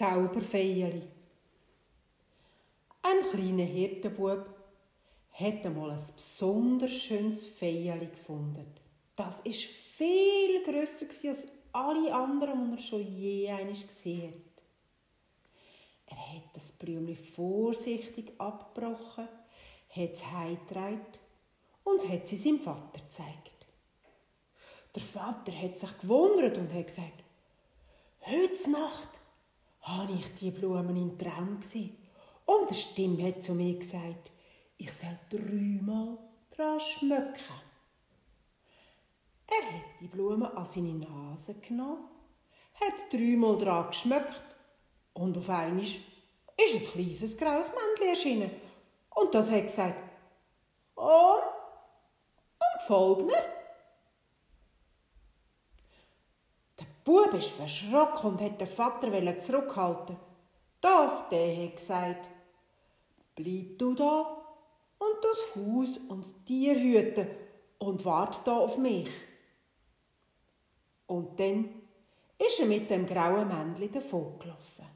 Zauberfeierli. Ein kleiner Hirtenbub hat einmal ein besonders schönes Feierli gefunden. Das ist viel grösser als alle anderen, die er schon je eines gesehen hat. Er hat das Blümchen vorsichtig abgebrochen, hat es heimgetragen und hat sie seinem Vater gezeigt. Der Vater hat sich gewundert und hat gesagt, heute Nacht habe ich die Blumen im Traum gesehen. Und eine Stimme hat zu mir gesagt, ich soll dreimal dran schmücken. Er hat die Blume an seine Nase genommen, hat dreimal dran geschmückt und auf einmal ist ein kleines graues Männchen erschienen. Und das hat gesagt, oh, und folg mir. Der Bub ist verschrocken und hat den Vater zurückhalten. Doch, der hat gesagt, bleib du da und das Haus und Tier hüten und wart da auf mich. Und dann ist er mit dem grauen Männchen davongelaufen.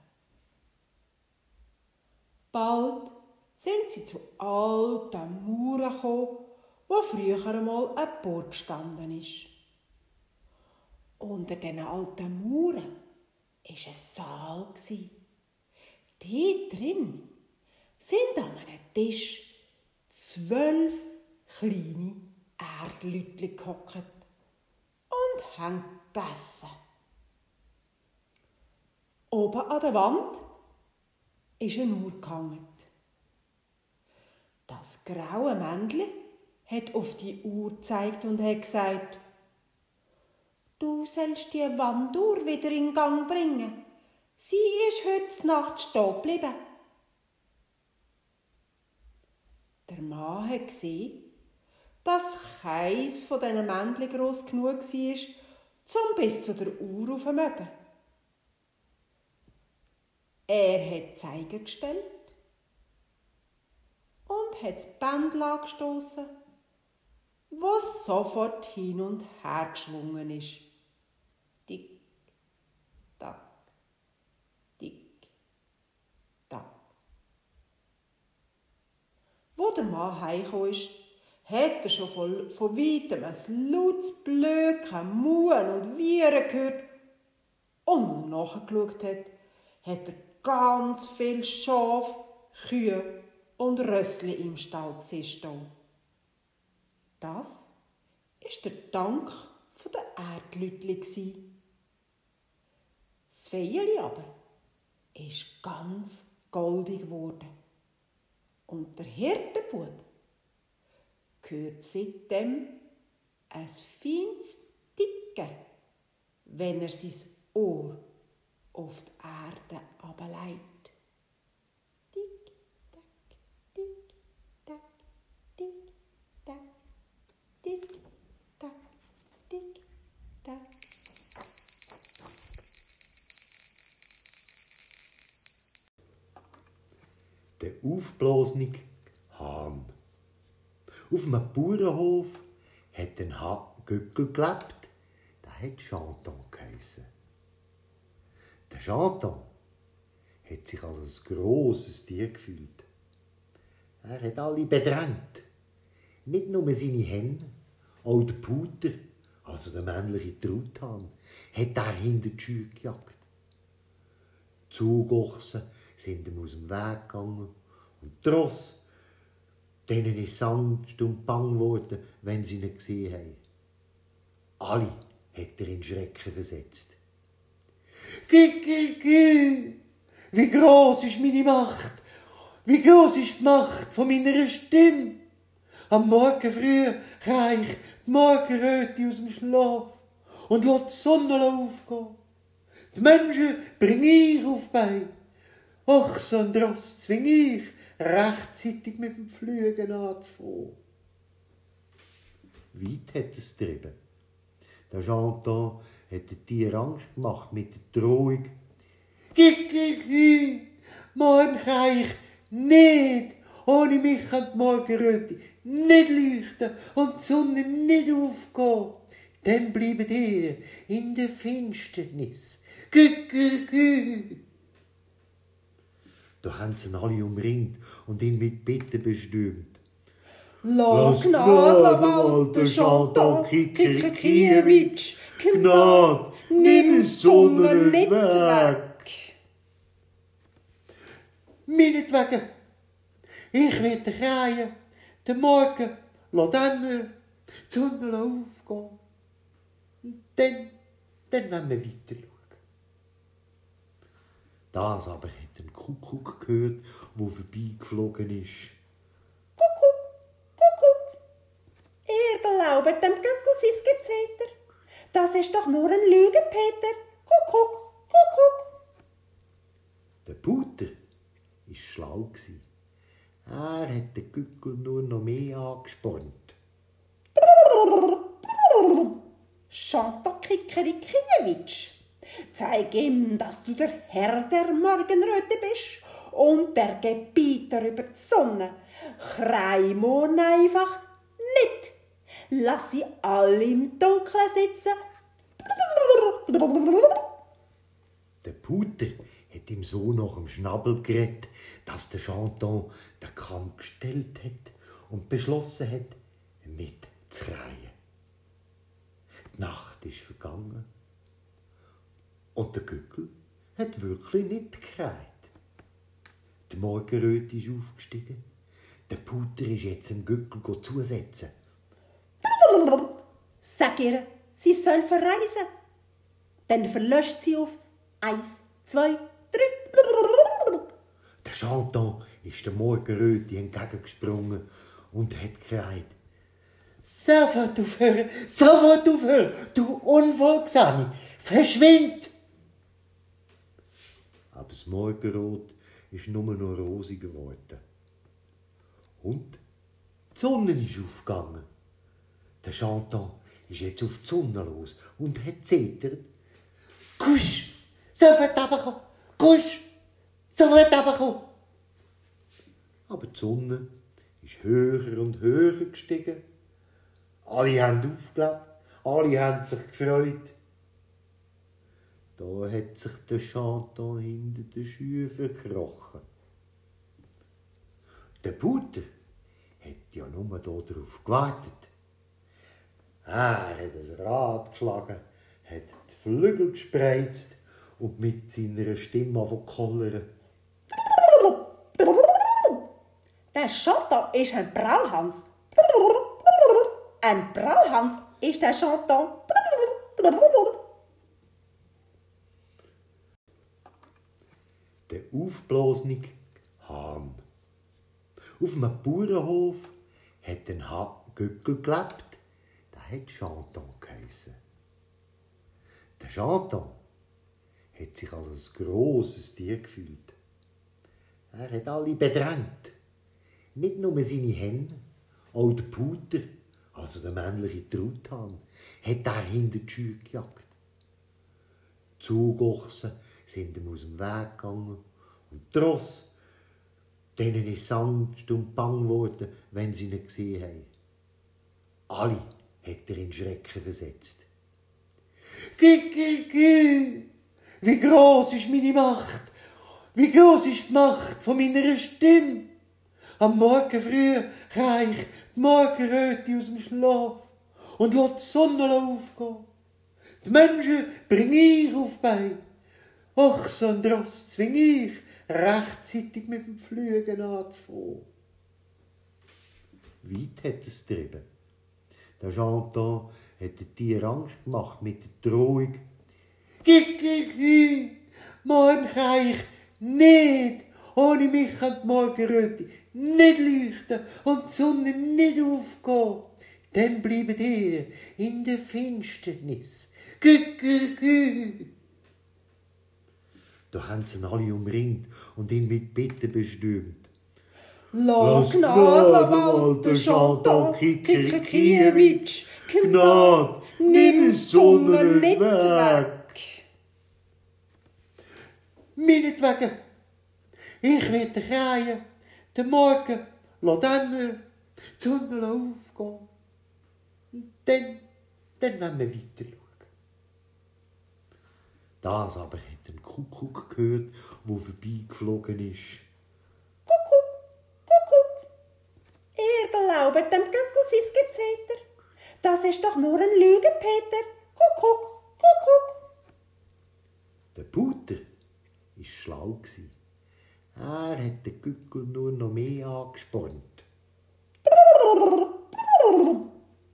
Bald sind sie zu alten Mauern gekommen, wo früher einmal eine Burg gestanden ist. Unter den alten Mauern war ein Saal. Die drin sind an einem Tisch zwölf kleine Erdlütli gehockt und haben gegessen. Oben an der Wand ist eine Uhr gehangen. Das graue Männchen hat auf die Uhr gezeigt und hat gesagt, Du sollst die Wanduhr wieder in Gang bringen. Sie ist heute Nacht stehen geblieben. Der Mann hat gesehen, dass keins von diesen Männchen gross genug war, zum bis zu der Uhr aufzumögen. Er hat Zeiger gestellt und hat das Bändel angestossen, was sofort hin und her geschwungen ist. Tick, tack, tick, tack. Wo der Mann heimgekommen ist, hat er schon von, von weitem ein lautes Blöken, Muen und Viren gehört. Und als er nachgeschaut hat, hat er ganz viel Schaf, Kühe und Rössli im Stall stehen. Das ist der Dank der Erdlütli. Das Feierli aber ist ganz goldig geworden. Und der Hirtenbub gehört seitdem ein feines Ticken, wenn er sein Ohr auf die Erde ablegt. Tick, tack, tick, tack, tick, tack, tick, tack, tick, tack. Der aufblasene Hahn. Auf einem Bauernhof hat ein Göckel gelebt, der hat Chanton geheissen. Der Chanton hat sich als ein grosses Tier gefühlt. Er hat alle bedrängt. Nicht nur seine Hände, auch der Puter, also der männliche Truthahn, hat er hinter die Schür gejagt. Die Zugochsen sind ihm aus dem Weg gegangen und die Ross Denen ist Angst und bang geworden, wenn sie ihn gesehen haben. Alle hat er in Schrecken versetzt. Gü, gü. Wie groß ist meine Macht? Wie groß ist die Macht von meiner Stimme? Am Morgen früh reich die Morgenröte aus dem Schlaf und lässt die Sonne aufgehen. Die Menschen bringe ich auf Bein. Ach, so ein Dross zwing ich, rechtzeitig mit dem Flügen anzufangen. Weit hat es getrieben. Der Chanton hat den Tier Angst gemacht mit der Drohung. Gig, gig, morgen kann ich nicht, ohne mich kann die Morgenröte nicht leuchten und die Sonne nicht aufgehen. Dann bleibt ihr in der Finsternis. Gig, gig, gig. Da haben sie ihn alle umringt und ihn mit Bitten bestürmt. Lass Gnade, Walter, Chantal, Kikikiewicz, Gnade, nimm die Sonne nicht weg. Meinetwegen, ich werde kreien, den Morgen, lass dämmern, die Sonne aufgehen. Und dann, dann wollen wir weiter schauen. Das aber hat ein Kuckuck gehört, wo vorbeigeflogen ist. Kuckuck, Kuckuck. Ihr glaubet dem Göckel sein Gezeter. Das ist doch nur ein Lüge, Peter. Kuckuck, Kuckuck. Der Puter war schlau. gsi. Er hat den Gückel nur noch mehr angespornt. Chantal Kikerikiewicz. Zeig ihm, dass du der Herr der Morgenröte bist und der Gebieter über die Sonne. Kreimon einfach nicht. Lass sie alle im Dunkeln sitzen. Der Puter hat ihm so nach dem Schnabel geredet, dass der Chanton den Kamm gestellt hat und beschlossen hat, nicht zu kreien. Die Nacht ist vergangen und der Gückel hat wirklich nicht gekreit. Die Morgenröte ist aufgestiegen. Der Puter ist jetzt dem Gückel zusetzen. Sag ihr, sie soll verreisen. Dann verlöscht sie auf eins, zwei, drei. Chanton ist der Morgenröte entgegengesprungen und hat gekreit. Sofort aufhören, sofort aufhören, du Unfolgsame, verschwind! Aber das Morgenrot ist nur noch rosig geworden. Und die Sonne ist aufgegangen. Der Chanton ist jetzt auf die Sonne los und hat zetert. Kusch, sofort runterkommen, kusch, sofort runterkommen. Aber die Sonne ist höher und höher gestiegen. Alle haben aufgelebt, alle haben sich gefreut. Da hat sich der Chanton hinter den Schuhen verkrochen. Der Puter hat ja nur darauf gewartet. Er hat ein Rad geschlagen, hat die Flügel gespreizt und mit seiner Stimme angefangen Chanton ist ein Prallhans. Ein Prallhans ist der Chanton. Der aufblasene Hahn. Auf einem Bauernhof hat ein Göckel gelebt, der hat Chanton geheissen. Der Chanton hat sich als ein grosses Tier gefühlt. Er hat alle bedrängt. Nicht nur seine Henne, auch der Puter, also der männliche Truthahn, hat er hinter die Schür gejagt. Die Zugochsen sind ihm aus dem Weg gegangen und die Ross, denen ist Angst und bang geworden, wenn sie ihn gesehen haben. Alle hat er in Schrecken versetzt. Gü, gü. Wie groß ist meine Macht? Wie groß ist die Macht von meiner Stimme? Am Morgen früh reich die Morgenröte aus dem Schlaf und lässt die Sonne aufgehen. Die Menschen bring ich auf Bein. Ochsen und Ross zwing ich, rechtzeitig mit dem Flügen anzufangen. Weit hat es getrieben. Der Chanton hat den Tier Angst gemacht mit der Drohung. Gig, gig, gig, morgen kann ich nicht, ohne mich kann die Morgenröte nicht leuchten und die Sonne nicht aufgehen. Dann bleibt ihr in der Finsternis. Gü, gü, gü. Da haben sie ihn alle umringt und ihn mit Bitten bestürmt. Lass Gnade, Walter, Chanton, Kikikiewicz. Gnade, nimm die Sonne nicht weg. Meinetwegen, ich werde kreien, den Morgen, lass dämmern, die Sonne aufgehen. Und dann, dann wollen wir weiter schauen. Das aber hat ein Kuckuck gehört, wo vorbeigeflogen ist. Kuckuck, Kuckuck. Ihr glaubet dem Göckel sein Gezeter. Das ist doch nur ein Lüge, Peter. Kuckuck, Kuckuck. Der Puter war schlau. Er hat den Gückel nur noch mehr angespornt.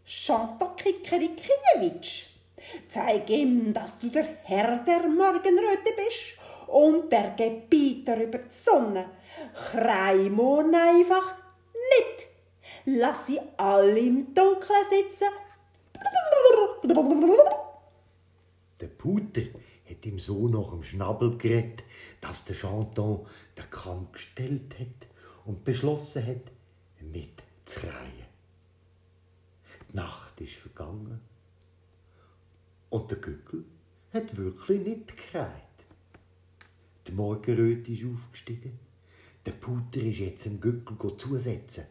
Chantal Kikerikiewicz. Zeig ihm, dass du der Herr der Morgenröte bist und der Gebieter über die Sonne. Kreimon einfach nicht. Lass sie alle im Dunkeln sitzen. Puter hat ihm so nach dem Schnabel geredet, dass der Chanton den Kamm gestellt hat und beschlossen hat, nicht zu kreien. Die Nacht ist vergangen und der Gückel hat wirklich nicht gekreit. Die Morgenröte ist aufgestiegen. Der Puter ist jetzt dem Gückel zusetzen.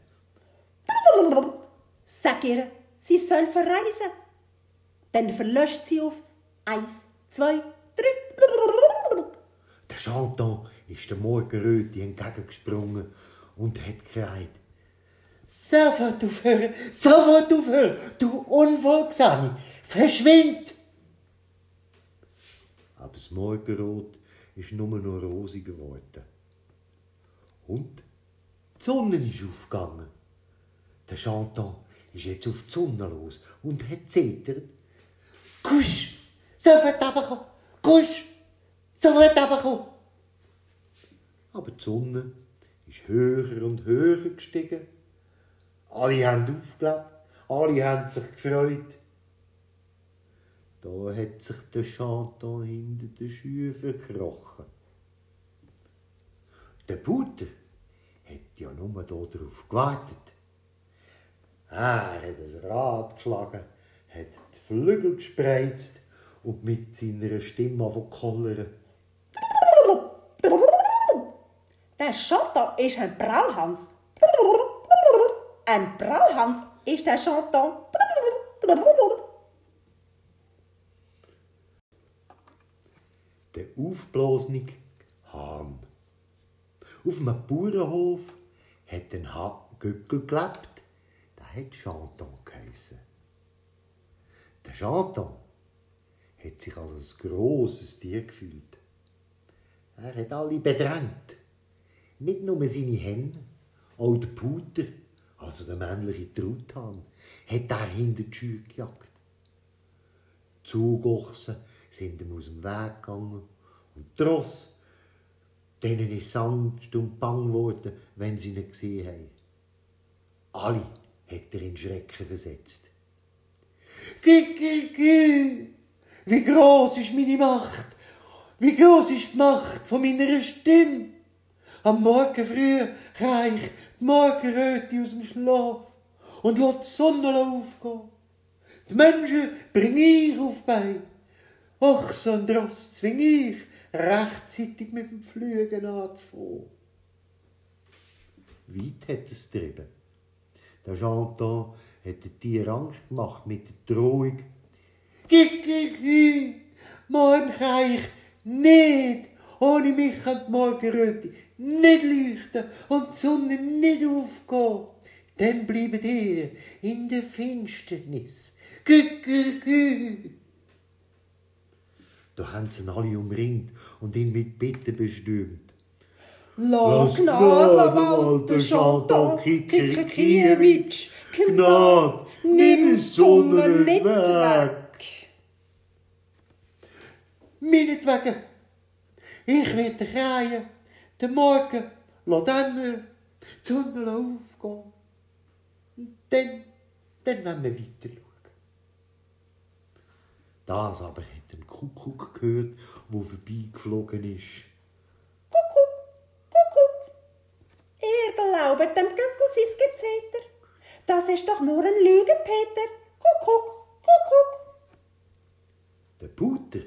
Sag ihr, sie soll verreisen. Dann verlöscht sie auf eins, zwei, drei. Der Chanton ist der Morgenröte entgegengesprungen und hat gekreit. Sofort aufhören, sofort aufhören, du Unfolgsame, verschwind! Aber das Morgenrot ist nur noch rosig geworden. Und die Sonne ist aufgegangen. Der Chanton ist jetzt auf die Sonne los und hat zetert. Kusch, sofort runterkommen, kusch, sofort runterkommen. Aber die Sonne ist höher und höher gestiegen. Alle haben aufgelebt, alle haben sich gefreut. Da hat sich der Chanton hinter den Schuhen verkrochen. Der Puter hat ja nur darauf gewartet. Er hat ein Rad geschlagen, hat die Flügel gespreizt und mit seiner Stimme angefangen Der Chanton ist ein Prallhans. Ein Prallhans ist der Chanton. Der aufblasene Hahn. Auf einem Bauernhof hat ein Göckel gelebt, der hat Chanton geheissen. Der Chanton hat sich als ein grosses Tier gefühlt. Er hat alle bedrängt. Nicht nur seine Hände, auch der Puter, also der männliche Truthahn, hat er hinter die Schür gejagt. Die Zugochsen sind ihm aus dem Weg gegangen und die Ross, denen ist Angst und bang geworden, wenn sie ihn gesehen haben. Alle hat er in Schrecken versetzt. Gü, gü, gü. Wie groß ist meine Macht? Wie groß ist die Macht von meiner Stimme? Am Morgen früh reich die Morgenröte aus dem Schlaf und lässt die Sonne aufgehen. Die Menschen bring ich auf Bein. Ach, so ein Ross zwing ich, rechtzeitig mit dem Flügen anzufangen. Weit hat es getrieben. Der Chanton hat den Tier Angst gemacht mit der Drohung. Morgen kann ich nicht, ohne mich kann die Morgenröte nicht leuchten und die Sonne nicht aufgehen. Dann bleibt ihr in der Finsternis. Gü, gü, gü. Da haben sie ihn alle umringt und ihn mit Bitten bestimmt. Lass Gnade, Walter Chanton Kikerikiewicz. Gnade, nimm die Sonne nicht weg. Meinetwegen. Ich werde kreien. Den Morgen lass dämmern. Die Sonne aufgehen. Und dann, dann wollen wir weiter schauen. Das aber hat ein Kuckuck gehört, wo vorbeigeflogen ist. Kuckuck, Kuckuck. Ihr glaubet dem Göckel sein Gezeter. Das ist doch nur ein Lüge, Peter. Kuckuck. Der Puter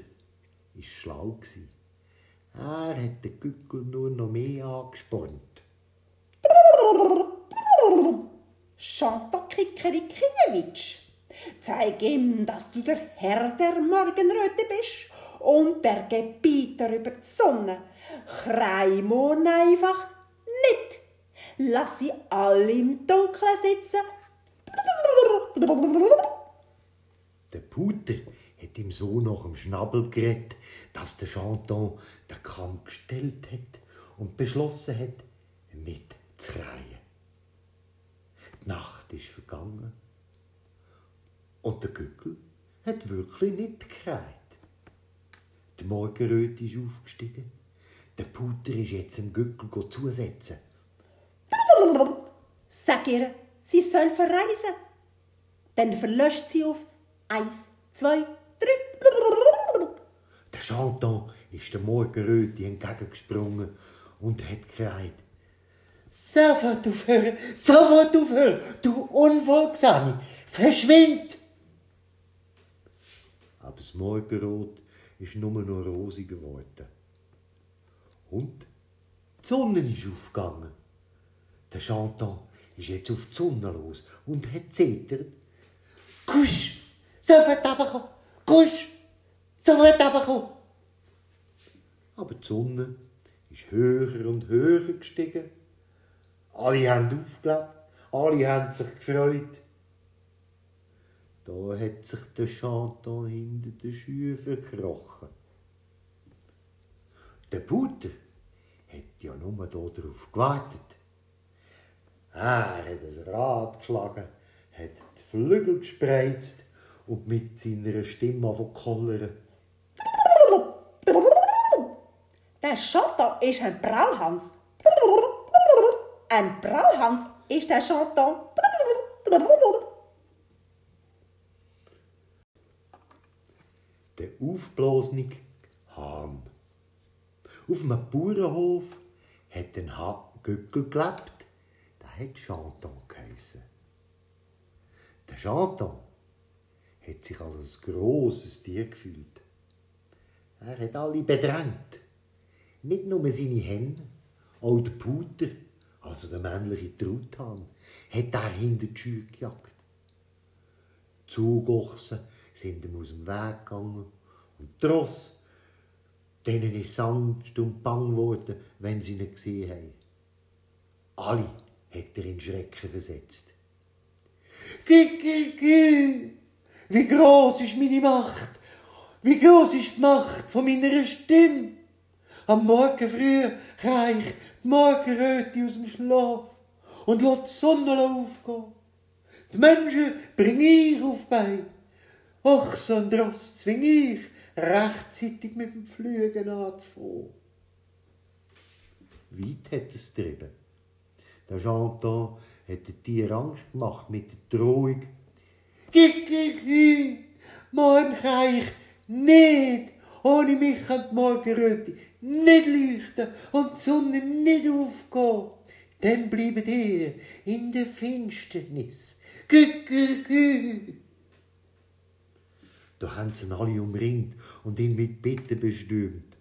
schlau. Er hat den Gückel nur noch mehr angespornt. Chantal Kikerikiewicz. Zeig ihm, dass du der Herr der Morgenröte bist und der Gebieter über die Sonne. Kreimon einfach nicht. Lass sie alle im Dunkeln sitzen. Der Puter hat ihm so nach dem Schnabel geredet, dass der Chanton den Kamm gestellt hat und beschlossen hat, nicht zu kreien. Die Nacht ist vergangen und der Gückel hat wirklich nicht gekreit. Die Morgenröte ist aufgestiegen. Der Puter ist jetzt dem Gückel zusetzen. Sag ihr, sie soll verreisen. Dann verlöscht sie auf eins, zwei. Der Chanton ist der Morgenröte entgegengesprungen und hat gekreit. Sofort aufhören, sofort aufhören, du Unfolgsame, verschwind! Aber das Morgenrot ist nur noch rosig geworden. Und die Sonne ist aufgegangen. Der Chanton ist jetzt auf die Sonne los und hat zetert. Kusch, sofort runterkommen, kusch, sofort runterkommen. Aber die Sonne ist höher und höher gestiegen. Alle haben aufgelebt, alle haben sich gefreut. Da hat sich der Chanton hinter den Schuhen verkrochen. Der Puter hat ja nur darauf gewartet. Er hat ein Rad geschlagen, hat die Flügel gespreizt und mit seiner Stimme angefangen Der Chanton ist ein Prallhans. Ein Prallhans ist der Chanton. Der aufblasene Hahn. Auf einem Bauernhof hat ein Göckel gelebt, der hat Chanton geheissen. Der Chanton hat sich als ein grosses Tier gefühlt. Er hat alle bedrängt. Nicht nur seine Hände, auch der Puter, also der männliche Truthahn, hat er hinter die Schür gejagt. Die Zugochsen sind ihm aus dem Weg gegangen und die Ross, denen ist Angst und bang geworden, wenn sie ihn gesehen haben. Alle hat er in Schrecken versetzt. Gü, gü, gü. Wie groß ist meine Macht? Wie groß ist die Macht von meiner Stimme? Am Morgen früh reich die Morgenröte aus dem Schlaf und lass die Sonne aufgehen. Die Menschen bring ich auf Bein. Ach, so ein Dross zwing ich, rechtzeitig mit dem Flügen anzufangen. Weit hat es getrieben. Der Chanton hat den Tier Angst gemacht mit der Drohung. Morgen kann ich nicht, ohne mich kann die Morgenröte nicht leuchten und die Sonne nicht aufgehen. Dann bleibt ihr in der Finsternis. Gü, gü, gü. Da haben sie ihn alle umringt und ihn mit Bitten bestimmt.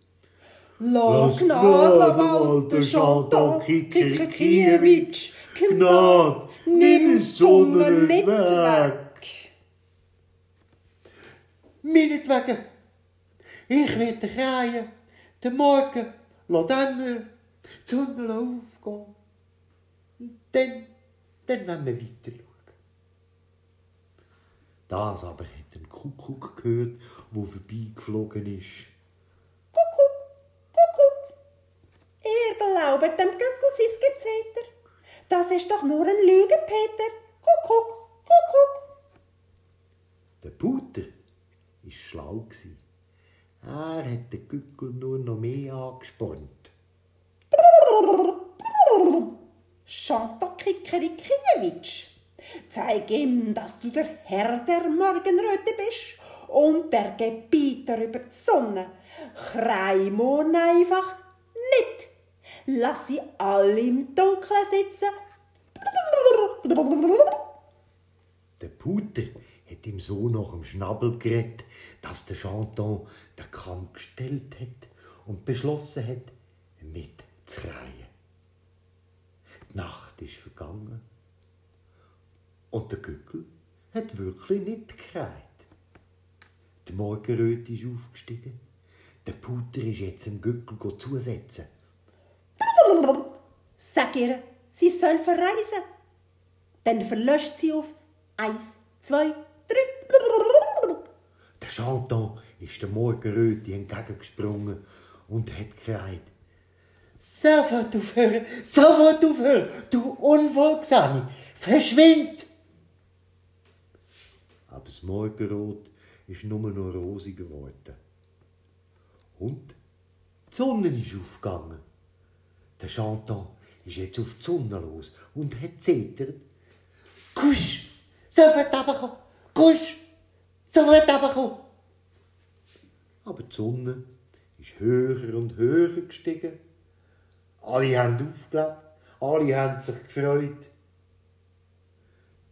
Lass Gnade, Walter Chanton, Kikikiewicz, Gnade, nimm die Sonne nicht weg. Meinetwegen, ich werde kreien, den Morgen lass dämmern, die Sonne aufgehen. Und dann, dann wollen wir weiter schauen. Das aber hat ein Kuckuck gehört, wo vorbeigeflogen ist. Kuckuck, Kuckuck. Ihr glaubet dem Göckel sein Gezeter. Das ist doch nur ein Lüge, Peter. Kuckuck, Kuckuck. Der Puter war schlau. Er hat den Gückel nur noch mehr angespornt. Chantal Kikerikiewicz, zeig ihm, dass du der Herr der Morgenröte bist und der Gebieter über die Sonne. Kreimon einfach nicht. Lass sie alle im Dunkeln sitzen. Der Puter hat ihm so nach dem Schnabel geredet, dass der Chanton den Kamm gestellt hat und beschlossen hat, nicht zu kreien. Die Nacht ist vergangen und der Gückel hat wirklich nicht gekreit. Die Morgenröte ist aufgestiegen. Der Puter ist jetzt dem Gückel zusetzen. Sag ihr, sie soll verreisen. Dann verlöscht sie auf eins, zwei. Der Chanton ist der Morgenröte entgegengesprungen und hat gekreit. Sofort aufhören, sofort aufhören, du Unfolgsame, verschwind! Aber das Morgenrot ist nur noch rosig geworden. Und die Sonne ist aufgegangen. Der Chanton ist jetzt auf die Sonne los und hat zittert. Kusch! Sofort runterkommen! Kusch! Sofort runterkommen! Aber die Sonne ist höher und höher gestiegen. Alle haben aufgelebt, alle haben sich gefreut.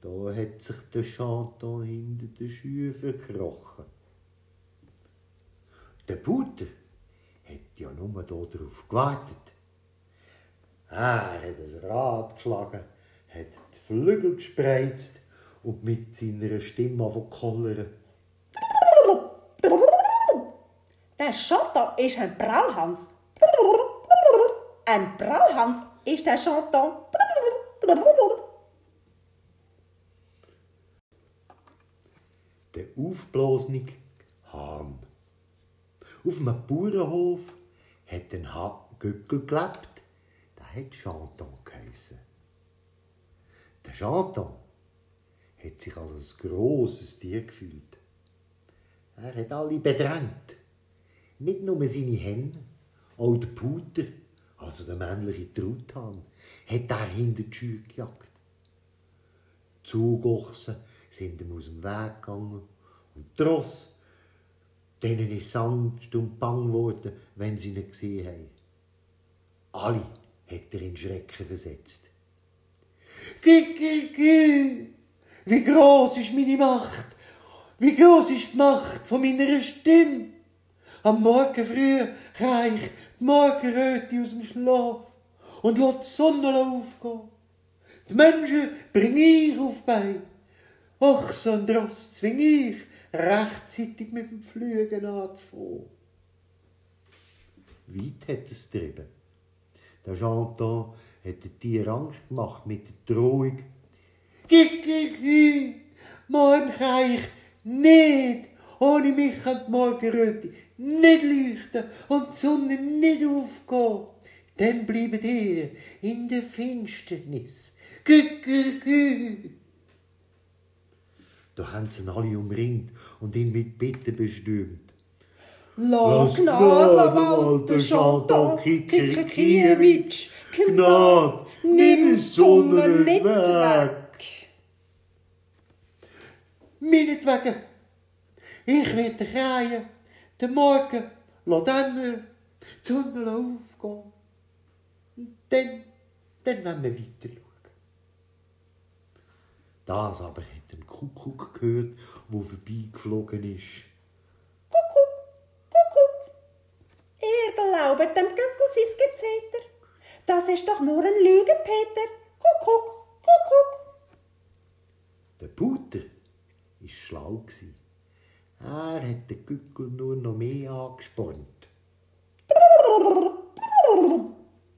Da hat sich der Chanton hinter den Schuhen verkrochen. Der Puter hat ja nur darauf gewartet. Er hat ein Rad geschlagen, hat die Flügel gespreizt und mit seiner Stimme angefangen Der Chanton ist ein Prallhans. Ein Prallhans ist der Chanton. Der aufblasene Hahn. Auf einem Bauernhof hat ein Göckel gelebt, der hat Chanton geheissen. Der Chanton hat sich als ein grosses Tier gefühlt. Er hat alle bedrängt. Nicht nur seine Hände, auch der Puter, also der männliche Truthahn, hat er hinter die Schür gejagt. Die Zugochsen sind ihm aus dem Weg gegangen und die Ross, denen ist Angst und bang geworden, wenn sie ihn gesehen haben. Alle hat er in Schrecken versetzt. Gü, gü, gü. Wie groß ist meine Macht? Wie groß ist die Macht von meiner Stimme? Am Morgen früh reich die Morgenröte aus dem Schlaf und lass die Sonne aufgehen. Die Menschen bring ich auf Bein. Ach, so ein Dross zwing ich, rechtzeitig mit dem Flügen anzufangen. Weit hat es getrieben. Der Chanton hat den Tier Angst gemacht mit der Drohung. Morgen kann ich nicht, ohne mich kann die Morgenröte nicht leuchten und die Sonne nicht aufgehen. Dann bleibt ihr in der Finsternis. Gü. Da haben sie ihn alle umringt und ihn mit Bitten bestimmt. Lass Gnade, Walter Chanton, Kikikiewicz, Gnade, nimm die Sonne nicht weg. Meinetwegen, ich werde kreien, den Morgen, lass dämmern, die Sonne aufgehen. Und dann, dann wollen wir weiter schauen. Das aber hat ein Kuckuck gehört, wo vorbeigeflogen ist. Kuckuck, Kuckuck. Ihr glaubet dem Göckel sein Gezeter. Das ist doch nur ein Lüge, Peter. Kuckuck, Kuckuck. Der war schlau. Er hat den Gückel nur noch mehr angespornt.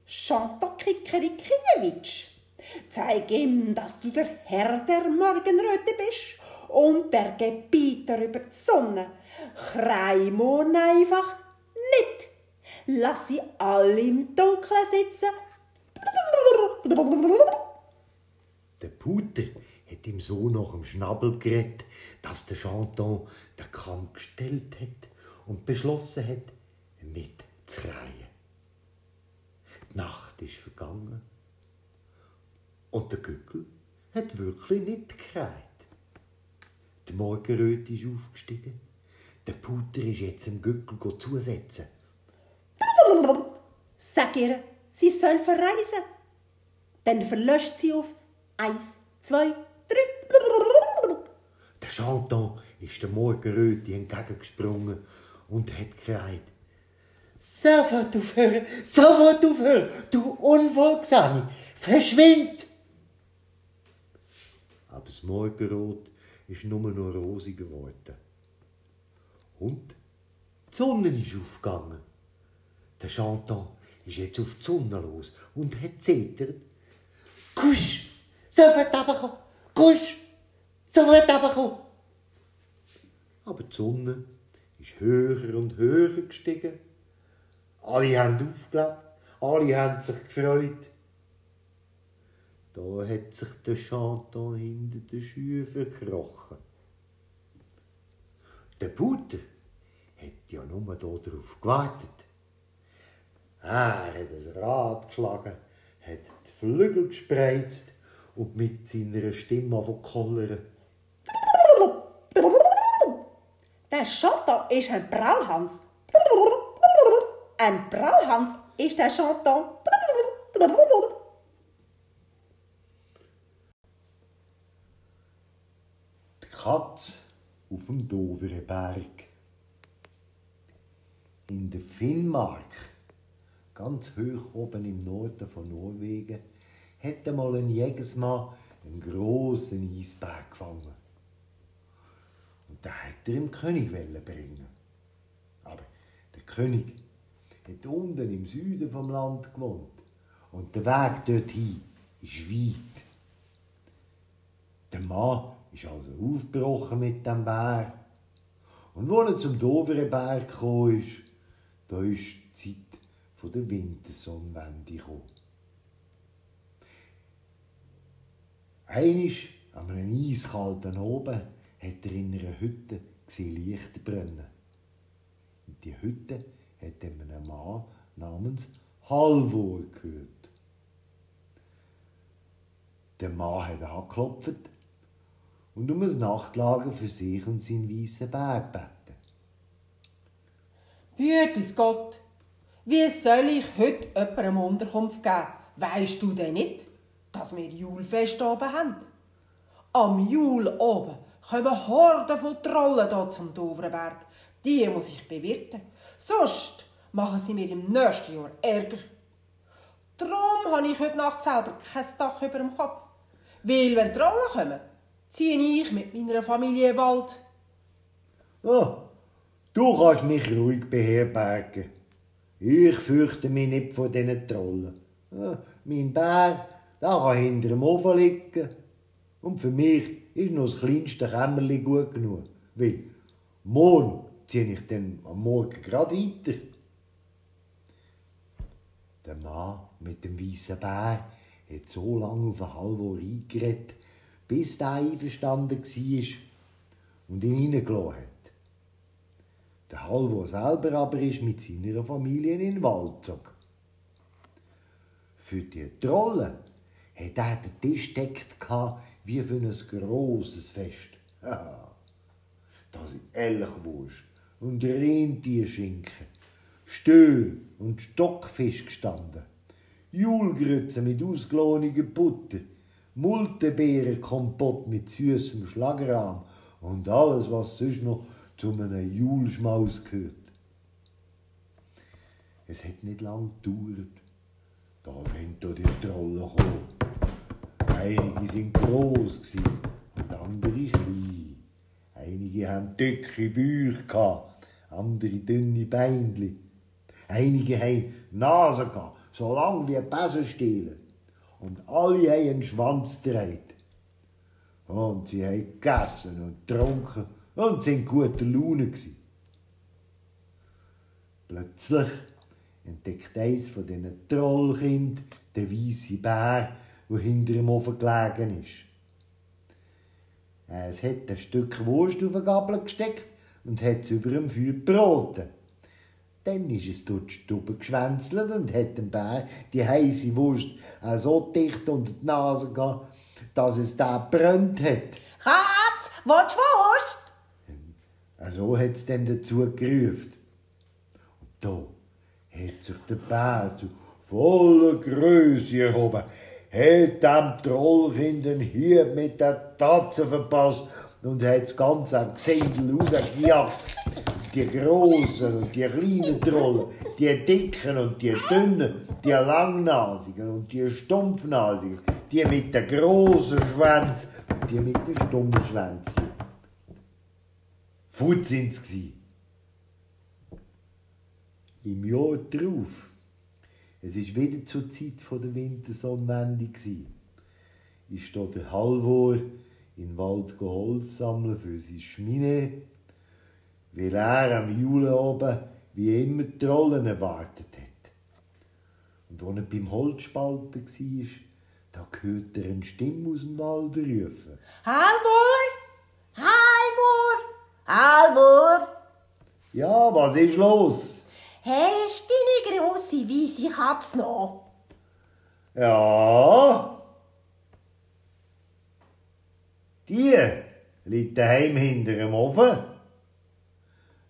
Chantal Kikerikiewicz. Zeig ihm, dass du der Herr der Morgenröte bist und der Gebieter über die Sonne. Kreimon einfach nicht. Lass sie alle im Dunkeln sitzen. Der Puter hat ihm so nach dem Schnabel geredet, dass der Chanton den Kamm gestellt hat und beschlossen hat, nicht zu kreien. Die Nacht ist vergangen und der Gückel hat wirklich nicht gekreit. Die Morgenröte ist aufgestiegen. Der Puter ist jetzt dem Gückel zusetzen. Sag ihr, sie soll verreisen. Dann verlöscht sie auf eins, zwei. Der Chanton ist der Morgenröte entgegengesprungen und hat gekreit. Sofort aufhören, sofort aufhören, du Unfolgsame, verschwind! Aber das Morgenrot ist nur noch rosig geworden. Und die Sonne ist aufgegangen. Der Chanton ist jetzt auf die Sonne los und hat zittert. Kusch, sofort runterkommen, Kusch, sofort runterkommen. Aber die Sonne ist höher und höher gestiegen. Alle haben aufgelebt, alle haben sich gefreut. Da hat sich der Chanton hinter den Schuhen verkrochen. Der Puter hat ja nur darauf gewartet. Er hat ein Rad geschlagen, hat die Flügel gespreizt und mit seiner Stimme angefangen Der Chanton ist ein Prallhans. Ein Prallhans ist der Chanton. Die Katze auf dem Doverenberg. In der Finnmark, ganz hoch oben im Norden von Norwegen, hat einmal ein Jägersmann einen grossen Eisberg gefangen. Und den hat er dem König bringen. Aber der König hat unten im Süden vom Land gewohnt. Und der Weg dorthin ist weit. Der Mann ist also aufgebrochen mit dem Bär. Und als er zum Doveren Berg gekommen ist, da ist die Zeit der Wintersonnenwende gekommen. Einisch an einem eiskalten Oben hat er in einer Hütte Lichter brennen. Und die Hütte hat einem Mann namens Halvor gehört. Der Mann hat angeklopft und um ein Nachtlager für sich und seinen weißen Berg beten. Bütes Gott, wie soll ich heute jemandem Unterkunft geben? Weisst du denn nicht, dass wir Julfest oben haben? Am Jul oben kommen Horden von Trollen hier zum Dovrenberg. Die muss ich bewirten. Sonst machen sie mir im nächsten Jahr Ärger. Darum habe ich heute Nacht selber kein Dach über dem Kopf. Weil, wenn Trollen kommen, ziehe ich mit meiner Familie in Wald. Oh, du kannst mich ruhig beherbergen. Ich fürchte mich nicht vor diesen Trollen. Oh, mein Bär, der kann hinter dem Ofen liegen. Und für mich ist noch das kleinste Kämmerli gut genug. Weil morgen ziehe ich dann am Morgen gerade weiter. Der Mann mit dem weißen Bär hat so lange auf den Halvor eingeredet, bis der einverstanden war und ihn reingelassen hat. Der Halvor selber aber ist mit seiner Familie in den Wald gezogen. Für die Trollen hat er den Tisch deckt wie für ein grosses Fest. da sind Elchwurst und Rentierschinken, Stö und Stockfisch gestanden, Julgrütze mit ausgelohniger Butter, Multenbeerenkompott mit süßem Schlagrahm und alles, was sonst noch zu einem Julschmaus gehört. Es hat nicht lang gedauert. Da sind die Trollen gekommen. Einige sind gross und andere klein. Einige haben dicke Bücher, andere dünne Beinchen. Einige haben Nase gehabt, so lang wie Besenstiele. Und alle haben einen Schwanz gedreht. Und sie haben gegessen und getrunken und sind guter Laune gewesen. Plötzlich entdeckt eins von diesen Trollkind den weißen Bär, der hinter dem Ofen gelegen ist. Es hat ein Stück Wurst auf den Gabel gesteckt und hat es über dem Feuer gebraten. Dann ist es durch die Stube geschwänzelt und hat dem Bär die heiße Wurst so dicht unter die Nase gehabt, dass es da brennt hat. Katz, willst du Wurst? So hat es dann dazu gerufen. Und da hat sich der Bär zu voller Größe erhoben, hat dem Trollkind den Hieb mit der Tatze verpasst und hat das ganze Gesindel rausgejagt. Die grossen und die kleinen Trollen, die dicken und die dünnen, die langnasigen und die stumpfnasigen, die mit den grossen Schwänzen und die mit den stummen Schwänzen. Fut sind sie. Im Jahr darauf, es war wieder zur Zeit der Wintersonnenwende, ist da der Halvor in den Wald Holz sammeln für sein Schmine, weil er am Juleabend wie immer die Trollen erwartet hat. Und als er beim Holzspalten war, da hört er eine Stimme aus dem Wald rufen. Halvor! Halvor! Halvor! Ja, was ist los? Hast du deine grosse weisse Katze noch? Ja. Die liegt daheim hinter dem Ofen.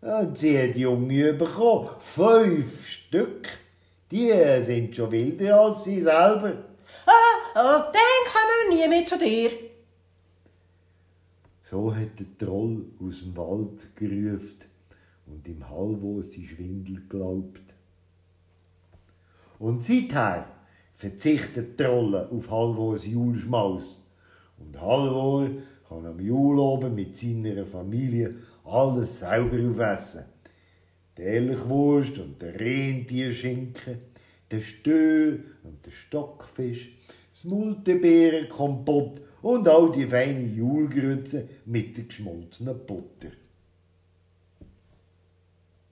Und sie hat Junge bekommen. Fünf Stück. Die sind schon wilder als sie selber. Ah, ah, dann kommen wir nie mehr zu dir. So hat der Troll aus dem Wald gerufen und im Halvo Schwindel glaubt. Und seither verzichtet die Trolle auf Halvors Julschmaus. Und Halvor kann am Juloben mit seiner Familie alles selber aufessen. Die Elchwurst und der Rentierschinken, der Stö und der Stockfisch, das Multebeerenkompott und all die feinen Julgrütze mit der geschmolzenen Butter.